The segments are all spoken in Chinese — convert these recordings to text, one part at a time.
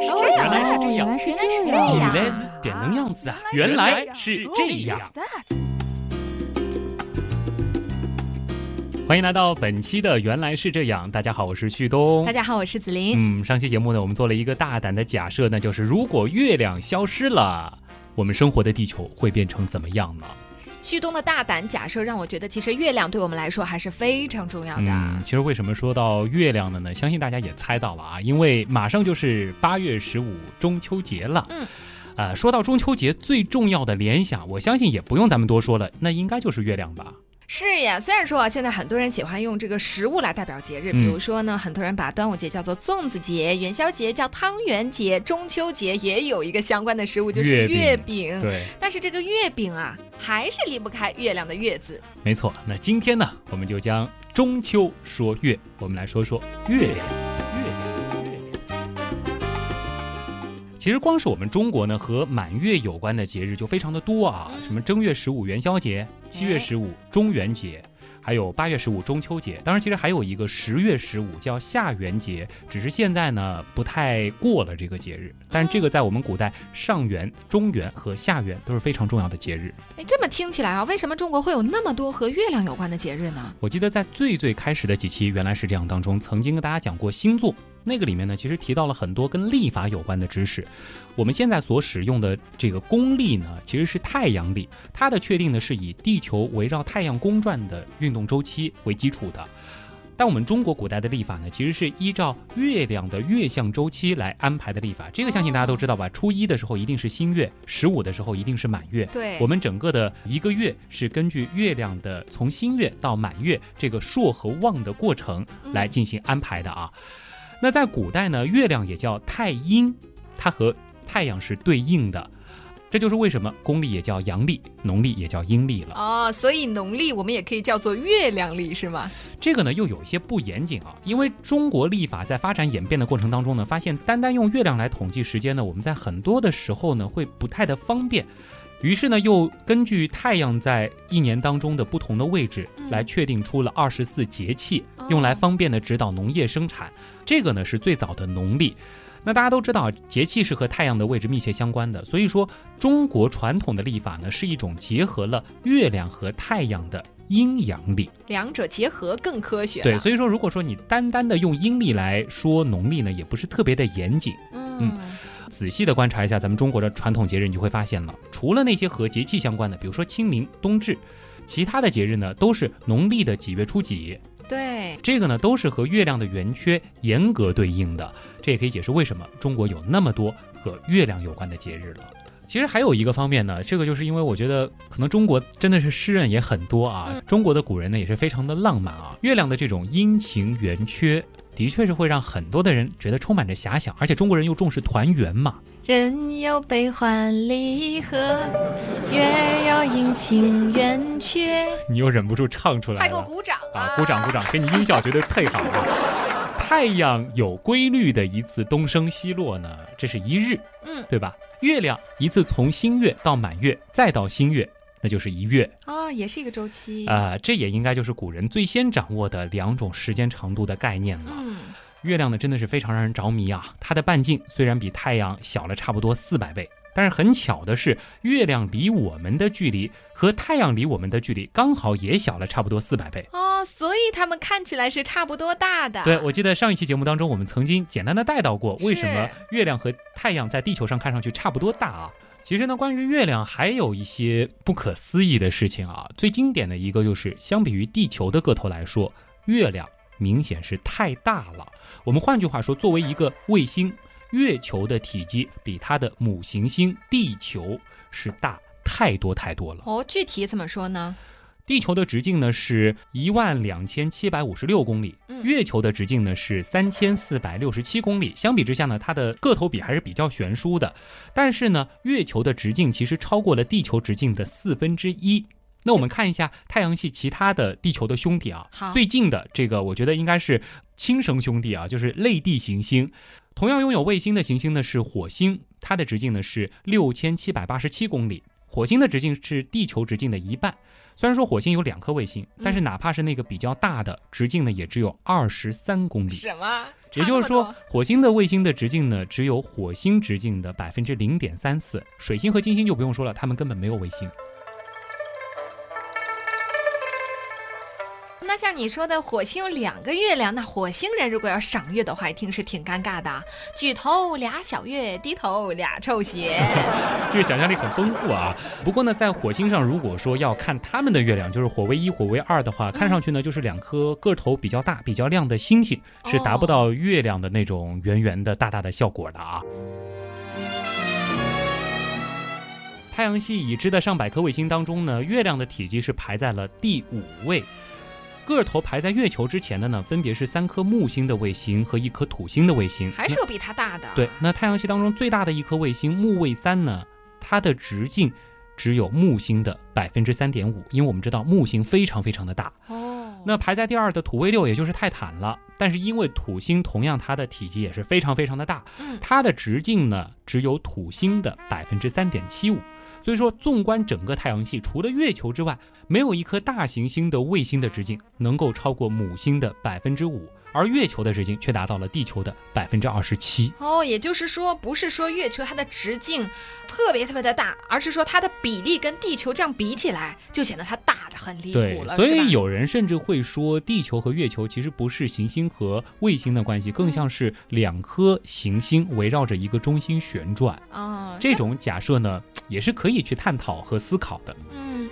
来是这样，原来是这样，原来是这这样，原来是点能样子啊！原来是这样。欢迎来到本期的《原来是这样》，大家好，我是旭东大。家好，我是子林。嗯，上期节目呢，我们做了一个大胆的假设，那就是如果月亮消失了，我们生活的地球会变成怎么样呢？旭东的大胆假设让我觉得，其实月亮对我们来说还是非常重要的。嗯，其实为什么说到月亮的呢？相信大家也猜到了啊，因为马上就是八月十五中秋节了。嗯，呃，说到中秋节最重要的联想，我相信也不用咱们多说了，那应该就是月亮吧。是呀，虽然说啊，现在很多人喜欢用这个食物来代表节日，嗯比如说呢，很多人把端午节叫做粽子节，元宵节叫汤圆节，中秋节也有一个相关的食物就是月饼月饼。对，但是这个月饼啊，还是离不开月亮的月字。没错。那今天呢，我们就将中秋说月，我们来说说。月亮，其实光是我们中国呢，和满月有关的节日就非常的多啊，嗯什么正月十五元宵节，七月十五中元节。还有八月十五中秋节，当然其实还有一个十月十五叫下元节，只是现在呢不太过了这个节日，但是这个在我们古代上元、中元和下元都是非常重要的节日。哎，这么听起来啊，为什么中国会有那么多和月亮有关的节日呢？我记得在最最开始的几期原来是这样当中，曾经跟大家讲过星座，那个里面呢，其实提到了很多跟历法有关的知识。我们现在所使用的这个公历呢，其实是太阳历，它的确定呢是以地球围绕太阳公转的运动周期为基础的。但我们中国古代的历法呢，其实是依照月亮的月相周期来安排的历法。这个相信大家都知道吧？初一的时候一定是新月，十五的时候一定是满月。对我们整个的一个月是根据月亮的从新月到满月这个朔和望的过程来进行安排的啊。那在古代呢，月亮也叫太阴，它和太阳是对应的，这就是为什么公历也叫阳历，农历也叫阴历了。哦，所以农历我们也可以叫做月亮历，是吗？这个呢又有一些不严谨啊，因为中国历法在发展演变的过程当中呢，发现单单用月亮来统计时间呢，我们在很多的时候呢会不太的方便。于是呢，又根据太阳在一年当中的不同的位置，嗯来确定出了二十四节气，哦用来方便的指导农业生产。这个呢是最早的农历。那大家都知道，节气是和太阳的位置密切相关的，所以说中国传统的历法呢是一种结合了月亮和太阳的阴阳历。两者结合更科学。对，所以说如果说你单单的用阴历来说农历呢，也不是特别的严谨。嗯，仔细的观察一下咱们中国的传统节日，你就会发现了，除了那些和节气相关的，比如说清明、冬至，其他的节日呢都是农历的几月初几，对，这个呢都是和月亮的圆缺严格对应的。这也可以解释为什么中国有那么多和月亮有关的节日了。其实还有一个方面呢，这个就是因为我觉得可能中国真的是诗人也很多啊，嗯中国的古人呢也是非常的浪漫啊。月亮的这种阴晴圆缺，的确是会让很多的人觉得充满着遐想，而且中国人又重视团圆嘛。人有悲欢离合，月有阴晴圆缺。你又忍不住唱出来了，快给我鼓掌啊！鼓掌鼓掌，给你音效绝对配好啊！太阳有规律的一次东升西落呢，这是一日，嗯对吧？月亮一次从新月到满月，再到新月，那就是一月哦，也是一个周期。啊、这也应该就是古人最先掌握的两种时间长度的概念了。嗯，月亮呢，真的是非常让人着迷啊！它的半径虽然比太阳小了差不多四百倍，但是很巧的是，月亮离我们的距离和太阳离我们的距离刚好也小了差不多四百倍。哦，所以它们看起来是差不多大的。对，我记得上一期节目当中，我们曾经简单的带到过，为什么月亮和太阳在地球上看上去差不多大啊？其实呢，关于月亮还有一些不可思议的事情啊。最经典的一个就是，相比于地球的个头来说，月亮明显是太大了。我们换句话说，作为一个卫星，月球的体积比它的母行星地球是大太多太多了。哦，具体怎么说呢？地球的直径呢是一万两千七百五十六公里，嗯月球的直径呢是三千四百六十七公里。相比之下呢，它的个头比还是比较悬殊的。但是呢，月球的直径其实超过了地球直径的四分之一。那我们看一下太阳系其他的地球的兄弟啊好，最近的这个我觉得应该是亲生兄弟啊，就是类地行星。同样拥有卫星的行星呢是火星，它的直径呢是六千七百八十七公里。火星的直径是地球直径的一半。虽然说火星有两颗卫星，但是哪怕是那个比较大的，直径呢也只有二十三公里。什么？也就是说，火星的卫星的直径呢只有火星直径的百分之零点三四。水星和金星就不用说了，它们根本没有卫星。那像你说的，火星有两个月亮，那火星人如果要赏月的话，一听是挺尴尬的。举头俩小月，低头俩臭鞋。这个想象力很丰富啊。不过呢，在火星上，如果说要看他们的月亮，就是火卫一、火卫二的话，看上去呢就是两颗个头比较大、比较亮的星星，是达不到月亮的那种圆圆的、大大的效果的啊。太阳系已知的上百颗卫星当中呢，月亮的体积是排在了第五位。个头排在月球之前的呢，分别是三颗木星的卫星和一颗土星的卫星，还是有比它大的。对，那太阳系当中最大的一颗卫星木卫三呢，它的直径只有木星的百分之三点五，因为我们知道木星非常非常的大。哦，那排在第二的土卫六，也就是泰坦了，但是因为土星同样它的体积也是非常非常的大，嗯，它的直径呢只有土星的百分之三点七五。所以说，纵观整个太阳系，除了月球之外，没有一颗大行星的卫星的直径能够超过母星的百分之五，而月球的直径却达到了地球的百分之二十七。哦，也就是说，不是说月球它的直径特别特别的大，而是说它的比例跟地球这样比起来，就显得它大的很离谱了。所以有人甚至会说，地球和月球其实不是行星和卫星的关系，更像是两颗行星围绕着一个中心旋转。哦，这种假设呢？也是可以去探讨和思考的。嗯，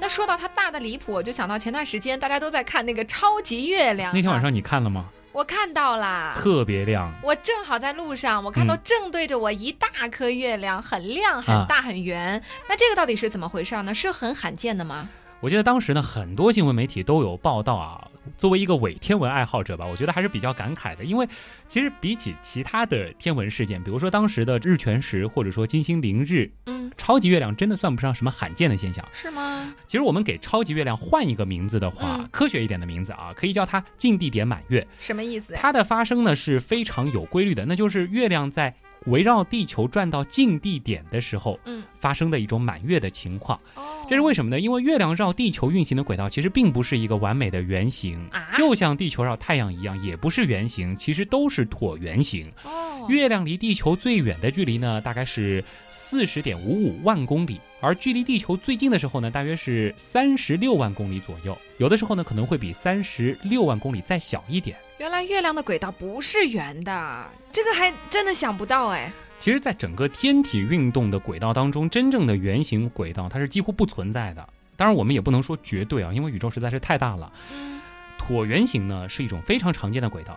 那说到它大的离谱，我就想到前段时间大家都在看那个超级月亮。那天晚上你看了吗？我看到了，特别亮。我正好在路上，我看到正对着我一大颗月亮，很亮、很大、很圆。那这个到底是怎么回事呢？是很罕见的吗？我记得当时呢，很多新闻媒体都有报道啊。作为一个伪天文爱好者吧，我觉得还是比较感慨的，因为其实比起其他的天文事件，比如说当时的日全食或者说金星凌日，嗯，超级月亮真的算不上什么罕见的现象，是吗？其实我们给超级月亮换一个名字的话，科学一点的名字啊，可以叫它近地点满月。什么意思？它的发生呢是非常有规律的，那就是月亮在。围绕地球转到近地点的时候，嗯，发生的一种满月的情况。哦，这是为什么呢？因为月亮绕地球运行的轨道其实并不是一个完美的圆形，就像地球绕太阳一样，也不是圆形，其实都是椭圆形。哦，月亮离地球最远的距离呢，大概是四十点五五万公里，而距离地球最近的时候呢，大约是三十六万公里左右。有的时候呢，可能会比三十六万公里再小一点。原来月亮的轨道不是圆的，这个还真的想不到哎。其实，在整个天体运动的轨道当中，真正的圆形轨道它是几乎不存在的。当然，我们也不能说绝对啊，因为宇宙实在是太大了。嗯，椭圆形呢是一种非常常见的轨道。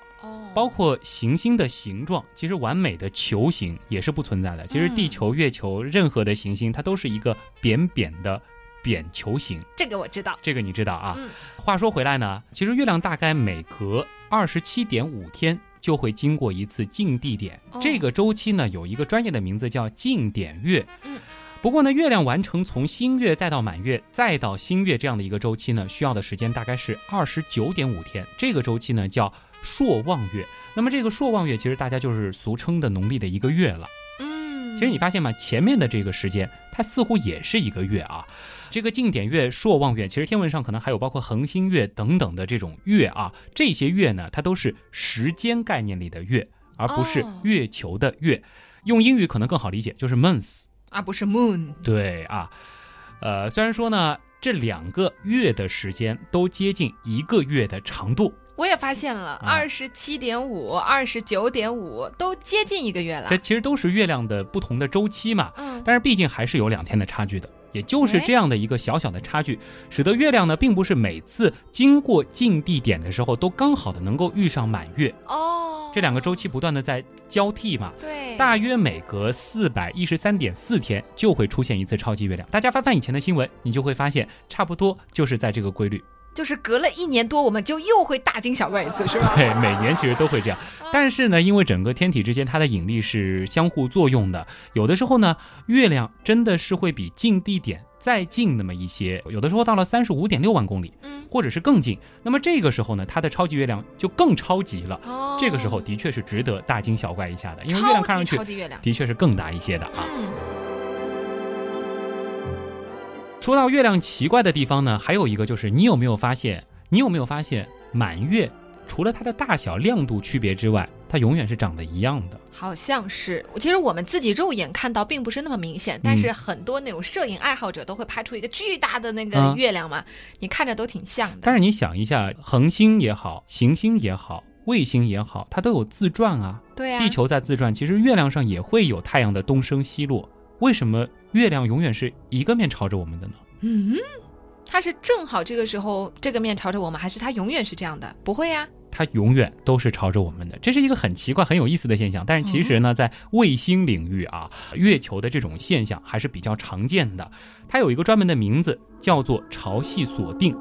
哦，包括行星的形状，其实完美的球形也是不存在的。其实，地球、月球任何的行星，它都是一个扁扁的。扁球形，这个我知道，这个你知道啊。嗯，话说回来呢，其实月亮大概每隔二十七点五天就会经过一次近地点，这个周期呢有一个专业的名字叫近点月。嗯，不过呢，月亮完成从新月再到满月再到新月这样的一个周期呢，需要的时间大概是二十九点五天，这个周期呢叫朔望月。那么这个朔望月其实大家就是俗称的农历的一个月了。嗯，其实你发现吗？前面的这个时间它似乎也是一个月啊。这个近点月、朔望月，其实天文上可能还有包括恒星月等等的这种月啊。这些月呢，它都是时间概念里的月，而不是月球的月。用英语可能更好理解，就是 months，而不是 moon。对啊，呃，虽然说呢，这两个月的时间都接近一个月的长度。我也发现了，二十七点五、二十九点五都接近一个月了。这其实都是月亮的不同的周期嘛。嗯，但是毕竟还是有两天的差距的。也就是这样的一个小小的差距，使得月亮呢，并不是每次经过近地点的时候都刚好的能够遇上满月哦。这两个周期不断的在交替嘛，对，大约每隔四百一十三点四天就会出现一次超级月亮。大家翻翻以前的新闻，你就会发现，差不多就是在这个规律。就是隔了一年多，我们就又会大惊小怪一次，是吧？对，每年其实都会这样。但是呢，因为整个天体之间它的引力是相互作用的，有的时候呢，月亮真的是会比近地点再近那么一些，有的时候到了三十五点六万公里，嗯，或者是更近。那么这个时候呢，它的超级月亮就更超级了。哦，这个时候的确是值得大惊小怪一下的，因为月亮看上去超级月亮，的确是更大一些的啊。嗯，说到月亮奇怪的地方呢，还有一个就是你有没有发现？你有没有发现满月除了它的大小、亮度区别之外，它永远是长得一样的。好像是。其实我们自己肉眼看到并不是那么明显，但是很多那种摄影爱好者都会拍出一个巨大的那个嗯月亮嘛，你看着都挺像的。但是你想一下，恒星也好，行星也好，卫星也好，它都有自转啊。对啊，地球在自转，其实月亮上也会有太阳的东升西落。为什么月亮永远是一个面朝着我们的呢？嗯，它是正好这个时候这个面朝着我们，还是它永远是这样的？不会呀、它永远都是朝着我们的，这是一个很奇怪、很有意思的现象。但是其实呢，在卫星领域啊，月球的这种现象还是比较常见的。它有一个专门的名字，叫做潮汐锁定。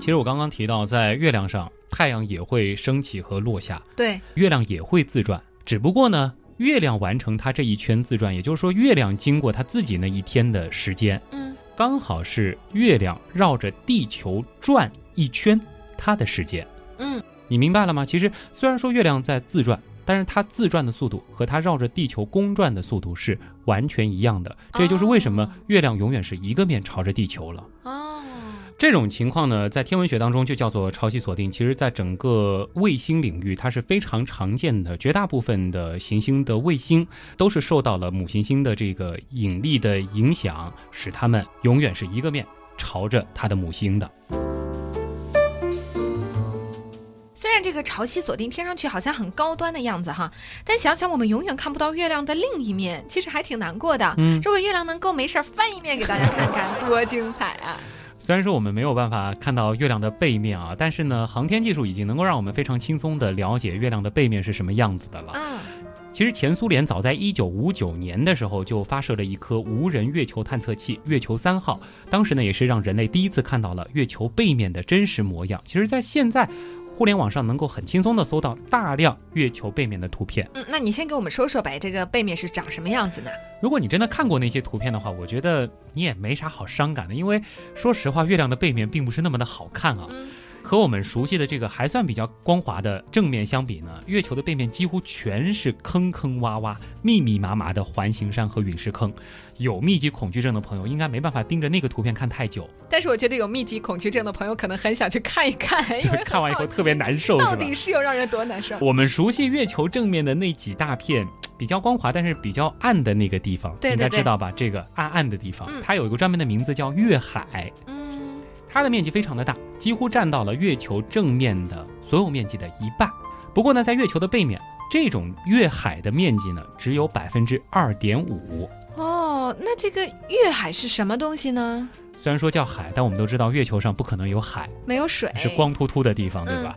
其实我刚刚提到，在月亮上，太阳也会升起和落下，对，月亮也会自转，只不过呢，月亮完成它这一圈自转，也就是说，月亮经过它自己那一天的时间，嗯，刚好是月亮绕着地球转一圈它的时间。嗯，你明白了吗？其实虽然说月亮在自转，但是它自转的速度和它绕着地球公转的速度是完全一样的。这也就是为什么哦月亮永远是一个面朝着地球了。哦，这种情况呢，在天文学当中就叫做潮汐锁定。其实，在整个卫星领域，它是非常常见的。绝大部分的行星的卫星都是受到了母行星的这个引力的影响，使它们永远是一个面朝着它的母星的。虽然这个潮汐锁定听上去好像很高端的样子哈，但想想我们永远看不到月亮的另一面，其实还挺难过的。嗯如果月亮能够没事翻一面给大家看看，多精彩啊！虽然说我们没有办法看到月亮的背面啊，但是呢，航天技术已经能够让我们非常轻松地了解月亮的背面是什么样子的了。嗯，其实前苏联早在一九五九年的时候就发射了一颗无人月球探测器“月球三号”，当时呢也是让人类第一次看到了月球背面的真实模样。其实，在现在互联网上能够很轻松地搜到大量月球背面的图片。嗯，那你先给我们说说呗，这个背面是长什么样子呢？如果你真的看过那些图片的话，我觉得你也没啥好伤感的，因为说实话，月亮的背面并不是那么的好看啊。嗯，和我们熟悉的这个还算比较光滑的正面相比呢，月球的背面几乎全是坑坑洼洼、密密麻麻的环形山和陨石坑。有密集恐惧症的朋友应该没办法盯着那个图片看太久，但是我觉得有密集恐惧症的朋友可能很想去看一看，因为看完以后特别难受，到底是有让人多难受？我们熟悉月球正面的那几大片比较光滑，但是比较暗的那个地方，对对对应该知道吧？这个暗暗的地方，嗯它有一个专门的名字叫月海。嗯，它的面积非常的大，几乎占到了月球正面的所有面积的一半。不过呢，在月球的背面，这种月海的面积呢只有百分之二点五。哦，那这个月海是什么东西呢？虽然说叫海，但我们都知道月球上不可能有海，没有水，是光秃秃的地方，对吧？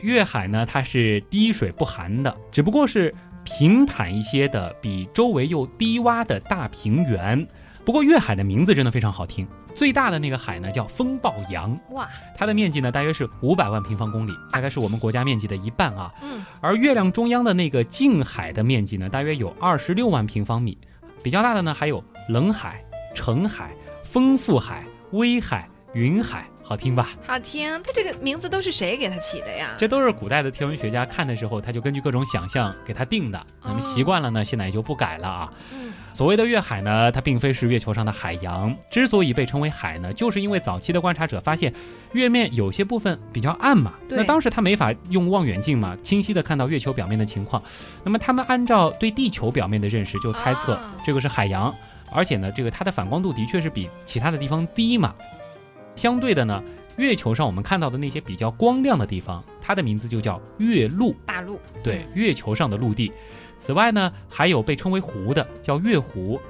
月海呢，它是滴水不含的，只不过是平坦一些的，比周围又低洼的大平原。不过月海的名字真的非常好听，最大的那个海呢叫风暴洋，哇，它的面积呢大约是五百万平方公里，大概是我们国家面积的一半啊。嗯，而月亮中央的那个近海的面积呢，大约有二十六万平方米。比较大的呢，还有冷海、澄海、丰富海、威海、云海，好听吧？好听。它这个名字都是谁给它起的呀？这都是古代的天文学家看的时候，他就根据各种想象给他定的。那么习惯了呢，现在也就不改了啊。嗯，所谓的月海呢，它并非是月球上的海洋，之所以被称为海呢，就是因为早期的观察者发现月面有些部分比较暗嘛，那当时他没法用望远镜嘛，清晰的看到月球表面的情况，那么他们按照对地球表面的认识，就猜测啊这个是海洋，而且呢，这个它的反光度的确是比其他的地方低嘛。相对的呢，月球上我们看到的那些比较光亮的地方，它的名字就叫月陆。大陆。对，月球上的陆地。此外呢，还有被称为湖的叫月湖，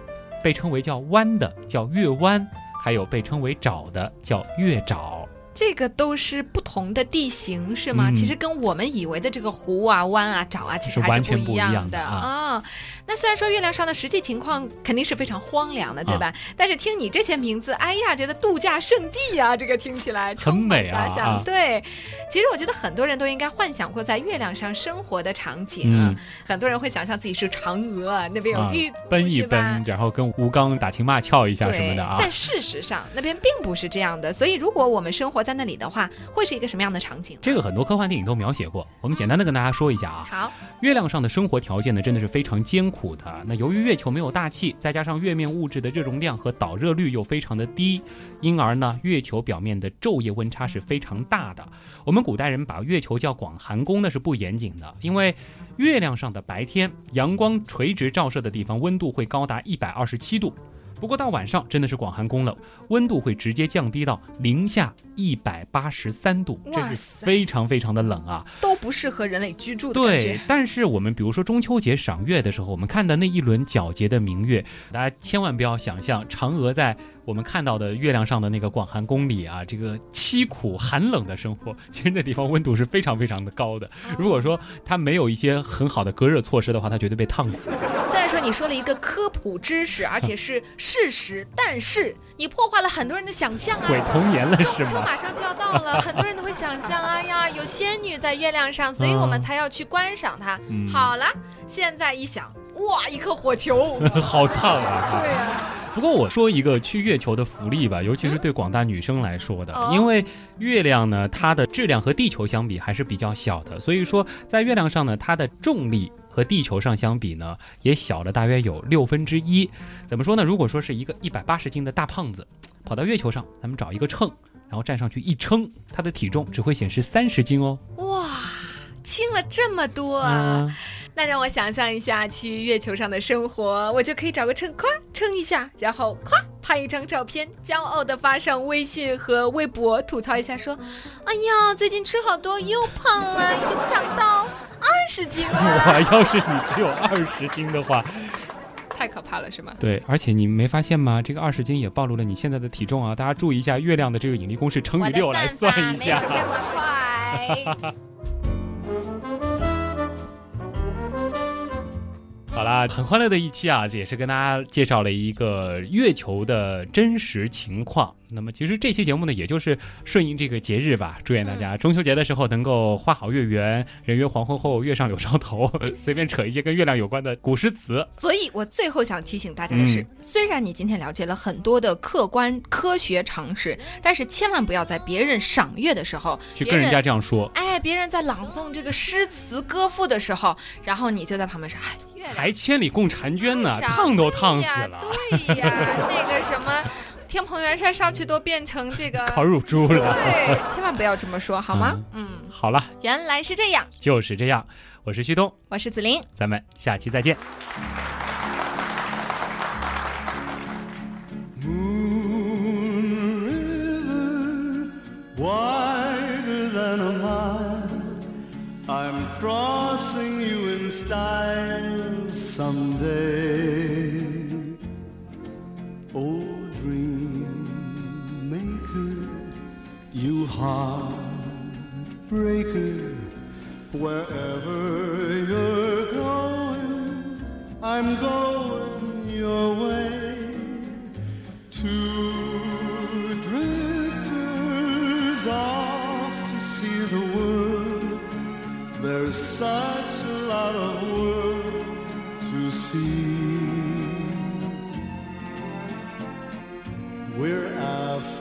被称为叫湾的叫月湾，还有被称为沼的叫月沼。这个都是不同的地形是吗？嗯其实跟我们以为的这个湖啊、湾啊、沼啊，其实是还是完全不一样的样的啊啊。那虽然说月亮上的实际情况肯定是非常荒凉的，对吧？但是听你这些名字，哎呀，觉得度假胜地呀，这个听起来很美啊！想对，其实我觉得很多人都应该幻想过在月亮上生活的场景啊。很多人会想象自己是嫦娥，那边有玉奔一奔，然后跟吴刚打情骂俏一下什么的啊。但事实上，那边并不是这样的。所以，如果我们生活在那里的话，会是一个什么样的场景？这个很多科幻电影都描写过。我们简单的跟大家说一下啊。好，月亮上的生活条件呢，真的是非常艰苦苦的。那由于月球没有大气，再加上月面物质的热容量和导热率又非常的低，因而呢，月球表面的昼夜温差是非常大的。我们古代人把月球叫广寒宫，那是不严谨的，因为月亮上的白天阳光垂直照射的地方，温度会高达一百二十七度。不过到晚上真的是广寒宫了，温度会直接降低到零下一百八十三度，这是非常非常的冷啊，都不适合人类居住的对，但是我们比如说中秋节赏月的时候，我们看的那一轮皎洁的明月，大家千万不要想象嫦娥在。我们看到的月亮上的那个广寒宫里啊，这个凄苦寒冷的生活，其实那地方温度是非常非常的高的。如果说它没有一些很好的隔热措施的话，它绝对被烫死。你说了一个科普知识，而且是事实，但是你破坏了很多人的想象啊！毁童年了是吗？中秋马上就要到了，很多人都会想象，哎呀，有仙女在月亮上，所以我们才要去观赏它。好了，现在一想，哇，一颗火球，好烫啊！对呀。不过我说一个去月球的福利吧，尤其是对广大女生来说的，因为月亮呢，它的质量和地球相比还是比较小的，所以说在月亮上呢，它的重力和地球上相比呢，也小了大约有六分之一。怎么说呢？如果说是一个一百八十斤的大胖子，跑到月球上，咱们找一个秤，然后站上去一称，他的体重只会显示三十斤哦。哇，轻了这么多啊！那让我想象一下去月球上的生活，我就可以找个秤，咵称一下，然后咵拍一张照片，骄傲的发上微信和微博，吐槽一下说：“哎呀，最近吃好多，又胖了，已经长到二十斤了。”哇，要是你只有二十斤的话，太可怕了，是吗？对，而且你没发现吗？这个二十斤也暴露了你现在的体重啊！大家注意一下月亮的这个引力公式乘以六来算一下。没有这么快。好啦，很欢乐的一期啊，这也是跟大家介绍了一个月球的真实情况。那么其实这期节目呢，也就是顺应这个节日吧，祝愿大家中秋节的时候能够花好月圆，人约黄昏后，月上柳梢头，随便扯一些跟月亮有关的古诗词。所以我最后想提醒大家的是，虽然你今天了解了很多的客观科学常识，但是千万不要在别人赏月的时候去跟人家这样说。哎，别人在朗诵这个诗词歌赋的时候，然后你就在旁边说，哎，月亮还千里共婵娟呢，烫都烫死了。对呀，那个什么。天蓬元帅上去都变成这个烤乳猪了，对，千万不要这么说，好吗？嗯，好了，原来是这样，就是这样。我是旭东，我是子林，咱们下期再见。crossing you in style someday. Oh, dream maker, you heartbreaker, wherever.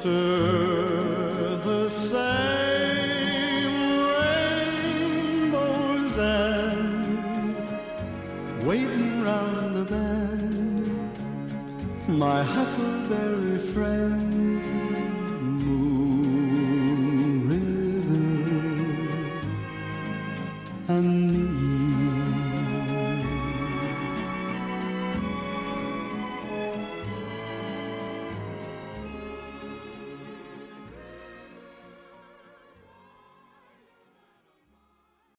answer.